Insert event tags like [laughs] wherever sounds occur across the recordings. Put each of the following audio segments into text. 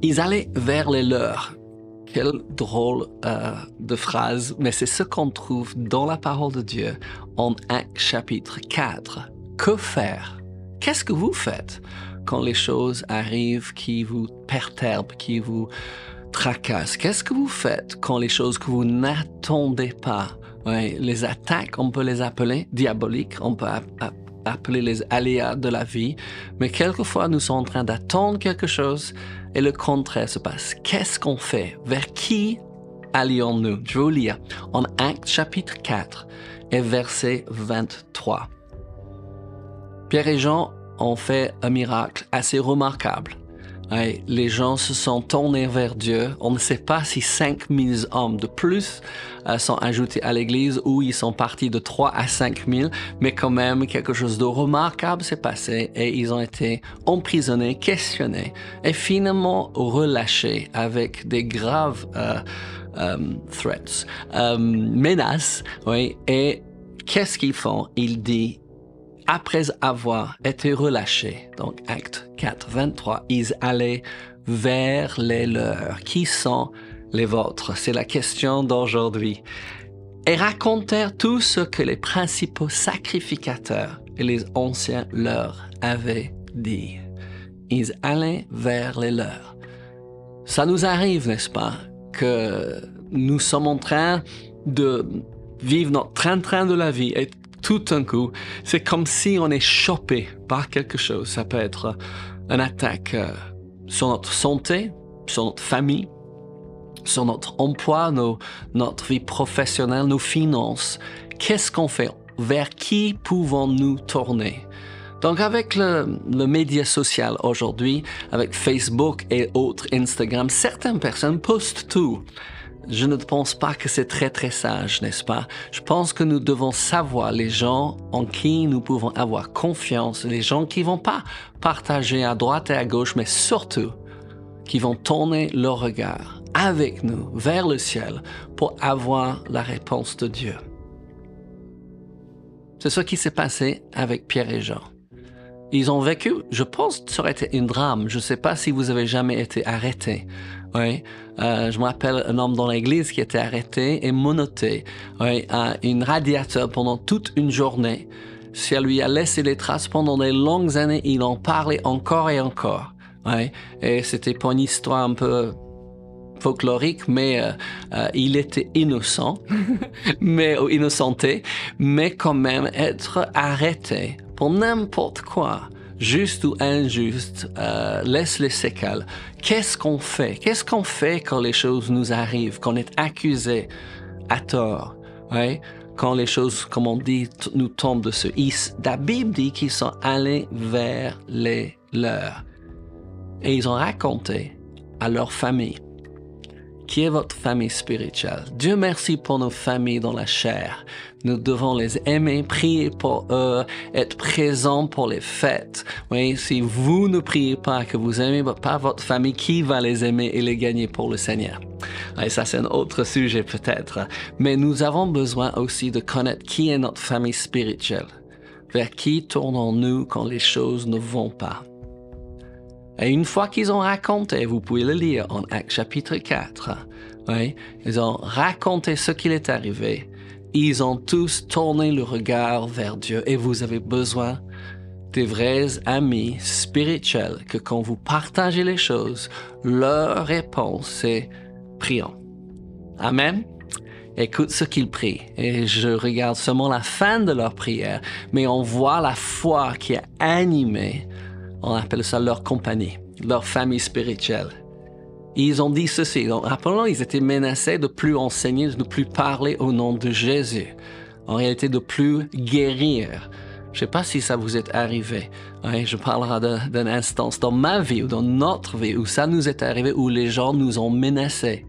Ils allaient vers les leurs. Quelle drôle euh, de phrase, mais c'est ce qu'on trouve dans la parole de Dieu en Actes chapitre 4. Que faire? Qu'est-ce que vous faites quand les choses arrivent qui vous perturbent, qui vous tracassent? Qu'est-ce que vous faites quand les choses que vous n'attendez pas, les attaques, on peut les appeler diaboliques, on peut appeler les aléas de la vie, mais quelquefois nous sommes en train d'attendre quelque chose et le contraire se passe. Qu'est-ce qu'on fait? Vers qui allions-nous? Je vais vous lire en Actes chapitre 4 et verset 23. Pierre et Jean ont fait un miracle assez remarquable les gens se sont tournés vers Dieu. On ne sait pas si 5000 hommes de plus euh, sont ajoutés à l'Église ou ils sont partis de 3 à 5000, mais quand même quelque chose de remarquable s'est passé et ils ont été emprisonnés, questionnés et finalement relâchés avec des graves euh, euh, threats, menaces. Oui, et qu'est-ce qu'ils font? Ils disent après avoir été relâchés, donc acte 4, 23, ils allaient vers les leurs. Qui sont les vôtres? C'est la question d'aujourd'hui. Et racontèrent tout ce que les principaux sacrificateurs et les anciens leur avaient dit. Ils allaient vers les leurs. Ça nous arrive, n'est-ce pas, que nous sommes en train de vivre notre train-train de la vie et tout d'un coup, c'est comme si on est chopé par quelque chose. Ça peut être une attaque euh, sur notre santé, sur notre famille, sur notre emploi, notre vie professionnelle, nos finances. Qu'est-ce qu'on fait? Vers qui pouvons-nous tourner? Donc avec le, le média social aujourd'hui, avec Facebook et autres Instagram, certaines personnes postent tout je ne pense pas que c'est très très sage, n'est-ce pas? Je pense que nous devons savoir les gens en qui nous pouvons avoir confiance, les gens qui vont pas partager à droite et à gauche, mais surtout qui vont tourner leur regard avec nous vers le ciel pour avoir la réponse de Dieu. C'est ce qui s'est passé avec Pierre et Jean. Ils ont vécu, je pense ça aurait été un drame. Je ne sais pas si vous avez jamais été arrêté. Oui. Euh, je me rappelle un homme dans l'église qui était arrêté et monoté oui, à une radiateur pendant toute une journée. Si elle lui a laissé les traces pendant des longues années, il en parlait encore et encore. Oui. Et c'était pas une histoire un peu folklorique, mais euh, euh, il était innocent, [laughs] mais innocenté, mais quand même être arrêté pour n'importe quoi, juste ou injuste, euh, laisse les séquelles. Qu'est-ce qu'on fait? Qu'est-ce qu'on fait quand les choses nous arrivent, quand on est accusé à tort ouais? Quand les choses, comme on dit, nous tombent de ce is. La Bible dit qu'ils sont allés vers les leurs. Et ils ont raconté à leur famille qui est votre famille spirituelle. Dieu merci pour nos familles dans la chair. Nous devons les aimer, prier pour eux, être présents pour les fêtes. Oui, si vous ne priez pas, que vous aimez pas votre famille, qui va les aimer et les gagner pour le Seigneur? Et ça, c'est un autre sujet peut-être. Mais nous avons besoin aussi de connaître qui est notre famille spirituelle. Vers qui tournons-nous quand les choses ne vont pas? Et une fois qu'ils ont raconté, vous pouvez le lire en Acte chapitre 4, oui, ils ont raconté ce qu'il est arrivé. Ils ont tous tourné le regard vers Dieu et vous avez besoin des vrais amis spirituels que quand vous partagez les choses, leur réponse c'est prions. Amen. Écoute ce qu'ils prient et je regarde seulement la fin de leur prière, mais on voit la foi qui a animé on appelle ça leur compagnie, leur famille spirituelle. ils ont dit ceci. Donc, rappelons, ils étaient menacés de plus enseigner, de plus parler au nom de Jésus. En réalité, de plus guérir. Je ne sais pas si ça vous est arrivé. je parlerai d'une instance dans ma vie ou dans notre vie où ça nous est arrivé, où les gens nous ont menacés,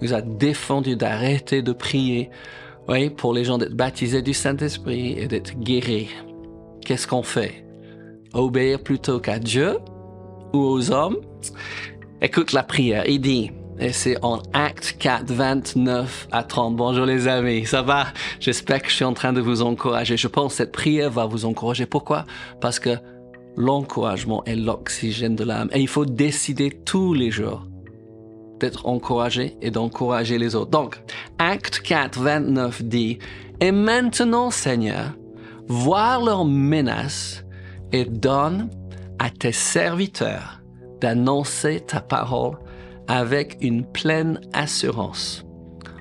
nous ont défendu d'arrêter de prier oui, pour les gens d'être baptisés du Saint-Esprit et d'être guéris. Qu'est-ce qu'on fait? Obéir plutôt qu'à Dieu ou aux hommes. Écoute la prière. Il dit, et c'est en Acte 4, 29 à 30. Bonjour les amis, ça va? J'espère que je suis en train de vous encourager. Je pense que cette prière va vous encourager. Pourquoi? Parce que l'encouragement et l'oxygène de l'âme. Et il faut décider tous les jours d'être encouragé et d'encourager les autres. Donc, Acte 4, 29 dit, Et maintenant, Seigneur, voir leurs menaces et donne à tes serviteurs d'annoncer ta parole avec une pleine assurance,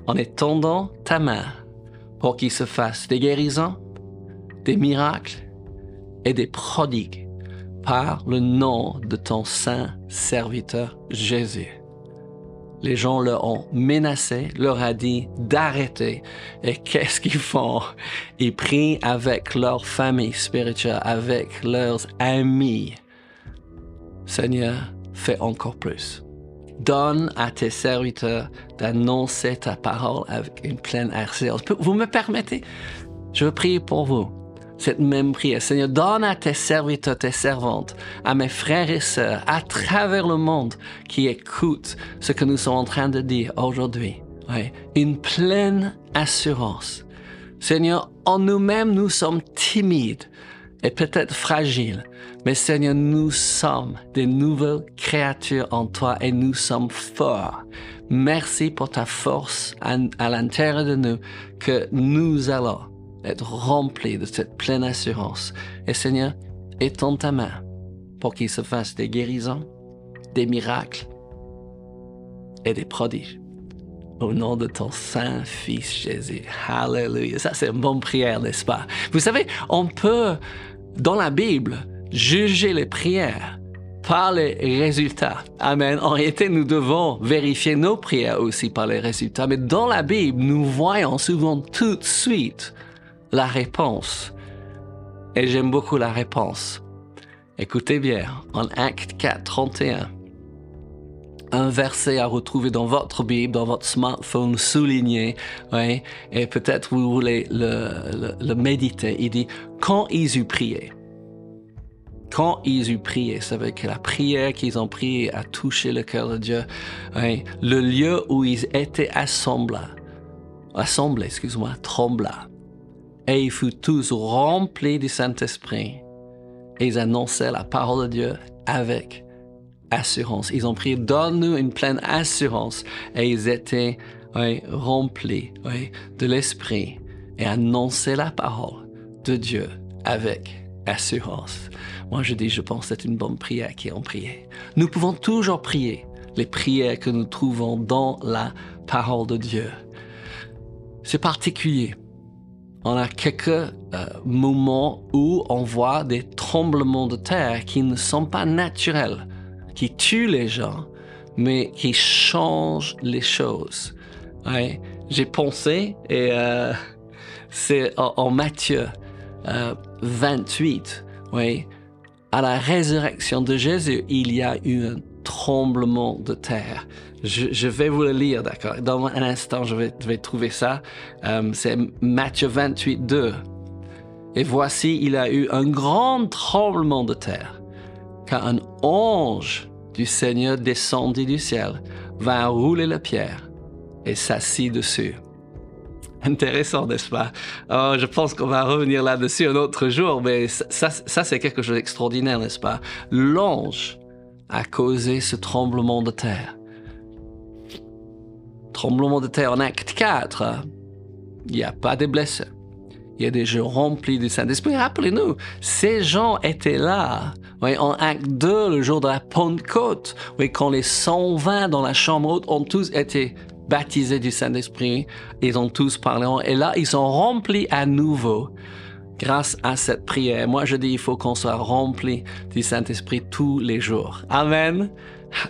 en étendant ta main pour qu'il se fasse des guérisons, des miracles et des prodigues par le nom de ton saint serviteur Jésus. Les gens leur ont menacé, leur a dit d'arrêter. Et qu'est-ce qu'ils font? Ils prient avec leur famille spirituelle, avec leurs amis. Seigneur, fais encore plus. Donne à tes serviteurs d'annoncer ta parole avec une pleine assurance. Vous me permettez? Je prier pour vous cette même prière. Seigneur, donne à tes serviteurs, tes servantes, à mes frères et sœurs, à travers le monde qui écoutent ce que nous sommes en train de dire aujourd'hui. une pleine assurance. Seigneur, en nous-mêmes, nous sommes timides et peut-être fragiles, mais Seigneur, nous sommes des nouvelles créatures en toi et nous sommes forts. Merci pour ta force à l'intérieur de nous que nous allons être rempli de cette pleine assurance. Et Seigneur, étends ta main pour qu'il se fasse des guérisons, des miracles et des prodiges. Au nom de ton Saint Fils Jésus. Alléluia. Ça, c'est une bonne prière, n'est-ce pas? Vous savez, on peut, dans la Bible, juger les prières par les résultats. Amen. En réalité, nous devons vérifier nos prières aussi par les résultats. Mais dans la Bible, nous voyons souvent tout de suite la réponse. Et j'aime beaucoup la réponse. Écoutez bien, en Acte 4, 31, un verset à retrouver dans votre Bible, dans votre smartphone souligné, ouais, et peut-être vous voulez le, méditer. Il dit, quand ils eurent prié, quand ils eurent prié, c'est avec la prière qu'ils ont prié a touché le cœur de Dieu, le lieu où ils étaient assemblés, assemblés, excuse-moi, trembla et ils furent tous remplis du Saint-Esprit. Et ils annonçaient la parole de Dieu avec assurance. Ils ont prié, donne-nous une pleine assurance. Et ils étaient remplis de l'Esprit et annonçaient la parole de Dieu avec assurance. Moi, je dis, je pense que c'est une bonne prière qui ont prié. Nous pouvons toujours prier les prières que nous trouvons dans la parole de Dieu. C'est particulier on a quelques euh, moments où on voit des tremblements de terre qui ne sont pas naturels, qui tuent les gens, mais qui changent les choses. J'ai pensé, et euh, c'est en, Matthieu 28, euh, à la résurrection de Jésus, il y a eu un tremblement de terre. Je, vais vous le lire, d'accord? Dans un instant, je vais, trouver ça. Euh, c'est Matthieu 28, 2. Et voici, il a eu un grand tremblement de terre, car un ange du Seigneur descendit du ciel, va rouler la pierre et s'assit dessus. Intéressant, n'est-ce pas? Oh, Je pense qu'on va revenir là-dessus un autre jour, mais ça, ça c'est quelque chose d'extraordinaire, n'est-ce pas? L'ange a causé ce tremblement de terre tremblement de terre en acte 4, il n'y a pas de blessés. Il y a des gens remplis du Saint-Esprit. Rappelez-nous, ces gens étaient là. en acte 2, le jour de la Pentecôte, oui, quand les 120 dans la chambre haute ont tous été baptisés du Saint-Esprit, ils ont tous parlé. Et là, ils sont remplis à nouveau grâce à cette prière. Moi, je dis, il faut qu'on soit rempli du Saint-Esprit tous les jours. Amen.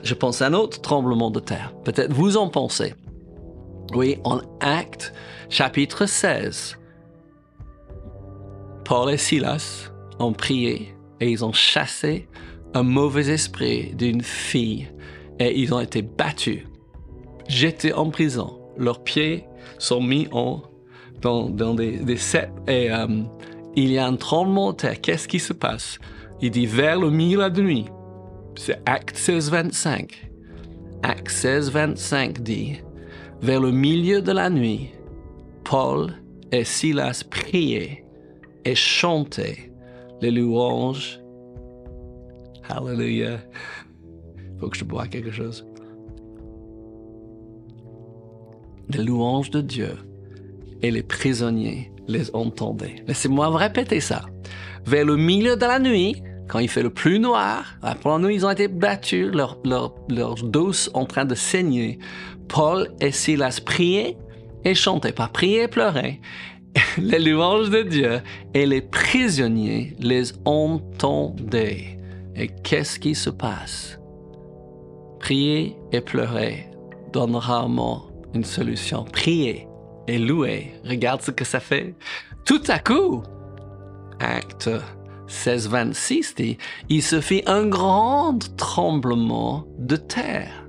Je pense à un autre tremblement de terre. Peut-être vous en pensez. Oui, en Acte chapitre 16, Paul et Silas ont prié et ils ont chassé un mauvais esprit d'une fille et ils ont été battus, jetés en prison. Leurs pieds sont mis dans, des, des et euh, il y a un tremblement de terre. Qu'est-ce qui se passe? Il dit vers le milieu de la nuit. C'est Acte 16, 25. Acte 16, 25 dit vers le milieu de la nuit, Paul et Silas priaient et chantaient les louanges Hallelujah. Faut que je bois quelque chose. Les louanges de Dieu et les prisonniers les entendaient. Laissez-moi répéter ça. Vers le milieu de la nuit, quand il fait le plus noir, pendant la nuit, ils ont été battus, leurs leur, leur dos en train de saigner. Paul et Silas priaient et chantaient, pas priaient et pleuraient. [laughs] Les louanges de Dieu et les prisonniers les entendaient. Et qu'est-ce qui se passe? Prier et pleurer donne rarement une solution. Prier et louer, regarde ce que ça fait. Tout à coup, acte 1626 dit, il se fit un grand tremblement de terre,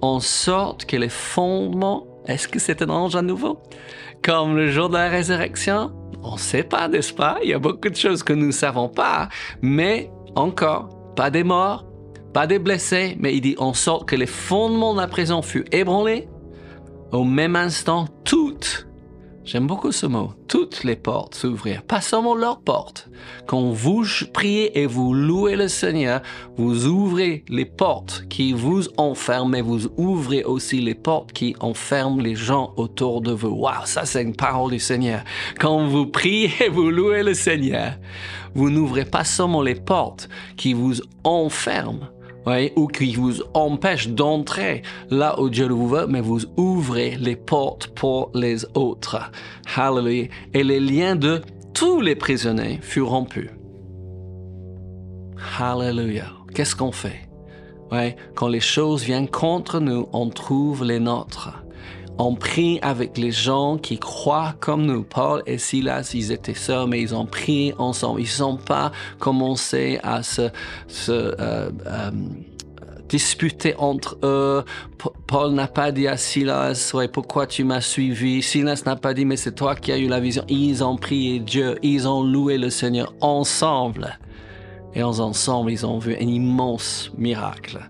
en sorte que les fondements, est-ce que c'est un ange à nouveau? Comme le jour de la résurrection? On ne sait pas, n'est-ce pas? Il y a beaucoup de choses que nous ne savons pas, mais encore, pas des morts, pas des blessés, mais il dit en sorte que les fondements de la prison furent ébranlés. Au même instant, toutes J'aime beaucoup ce mot. Toutes les portes s'ouvrirent, pas seulement leurs portes. Quand vous priez et vous louez le Seigneur, vous ouvrez les portes qui vous enferment, mais vous ouvrez aussi les portes qui enferment les gens autour de vous. Waouh, ça c'est une parole du Seigneur. Quand vous priez et vous louez le Seigneur, vous n'ouvrez pas seulement les portes qui vous enferment, ou qui vous empêche d'entrer là où Dieu vous veut, mais vous ouvrez les portes pour les autres. Hallelujah. Et les liens de tous les prisonniers furent rompus. Hallelujah. Qu'est-ce qu'on fait? Quand les choses viennent contre nous, on trouve les nôtres. On prie avec les gens qui croient comme nous. Paul et Silas, ils étaient seuls, mais ils ont prié ensemble. Ils ne sont pas commencé à se, euh, euh, disputer entre eux. Paul n'a pas dit à Silas, ouais, pourquoi tu m'as suivi? Silas n'a pas dit, mais c'est toi qui as eu la vision. Ils ont prié Dieu, ils ont loué le Seigneur ensemble. Et ensemble, ils ont vu un immense miracle.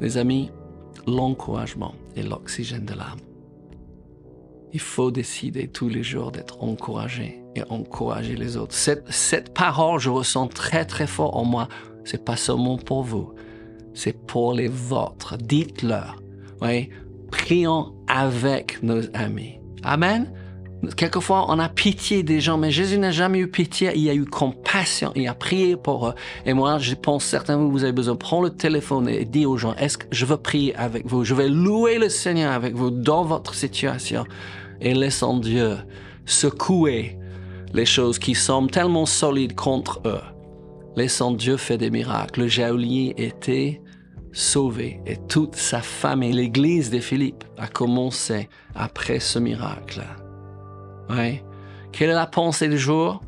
Les amis, l'encouragement est l'oxygène de l'âme. Il faut décider tous les jours d'être encouragé et encourager les autres. Cette, cette parole, je ressens très très fort en moi. C'est pas seulement pour vous, c'est pour les vôtres. Dites-leur. Oui, prions avec nos amis. Amen. Quelquefois, on a pitié des gens, mais Jésus n'a jamais eu pitié. Il a eu compassion. Il a prié pour eux. Et moi, je pense certains de vous, avez besoin de prendre le téléphone et dire aux gens, est-ce que je veux prier avec vous? Je vais louer le Seigneur avec vous dans votre situation. Et laissons Dieu secouer les choses qui semblent tellement solides contre eux. Laissons Dieu faire des miracles. Le geôlier était sauvé et toute sa famille, l'église de Philippe, a commencé après ce miracle. Ouais. Quelle est la pensée du jour?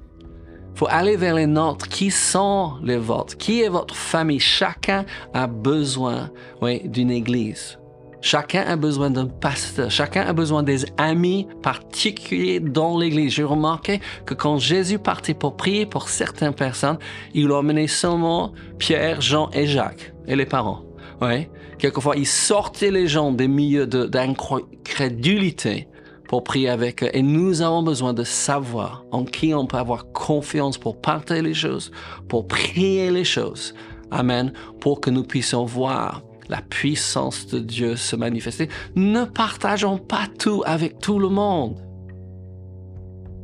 faut aller vers les nôtres. Qui sont les vôtres? Qui est votre famille? Chacun a besoin d'une église. Chacun a besoin d'un pasteur. Chacun a besoin des amis particuliers dans l'église. J'ai remarqué que quand Jésus partait pour prier pour certaines personnes, il emmenait seulement Pierre, Jean et Jacques et les parents. Ouais. Quelquefois, il sortait les gens des milieux d'incrédulité pour prier avec eux. Et nous avons besoin de savoir en qui on peut avoir confiance pour partager les choses, pour prier les choses. Amen. Pour que nous puissions voir la puissance de Dieu se manifester. Ne partageons pas tout avec tout le monde.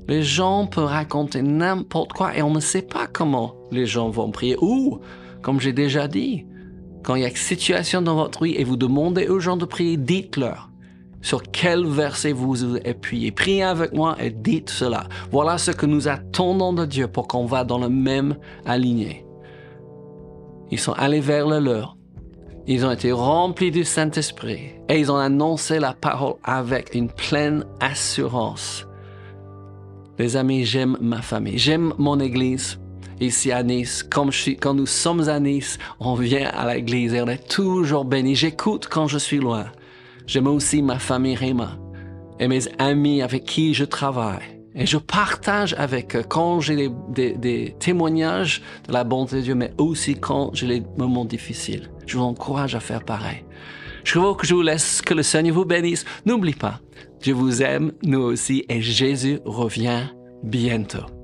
Les gens peuvent raconter n'importe quoi et on ne sait pas comment les gens vont prier. Ou, comme j'ai déjà dit, quand il y a une situation dans votre vie et vous demandez aux gens de prier, dites-leur sur quel verset vous vous appuyez? Priez avec moi et dites cela. Voilà ce que nous attendons de Dieu pour qu'on va dans le même aligné. Ils sont allés vers le leur. Ils ont été remplis du Saint-Esprit et ils ont annoncé la parole avec une pleine assurance. Les amis, j'aime ma famille, j'aime mon église ici à Nice. Comme quand nous sommes à Nice, on vient à l'église et on est toujours béni. J'écoute quand je suis loin. J'aime aussi ma famille Réma et mes amis avec qui je travaille. Et je partage avec eux quand j'ai des, témoignages de la bonté de Dieu, mais aussi quand j'ai les moments difficiles. Je vous encourage à faire pareil. Je que je vous laisse, que le Seigneur vous bénisse. N'oublie pas, je vous aime, nous aussi, et Jésus revient bientôt.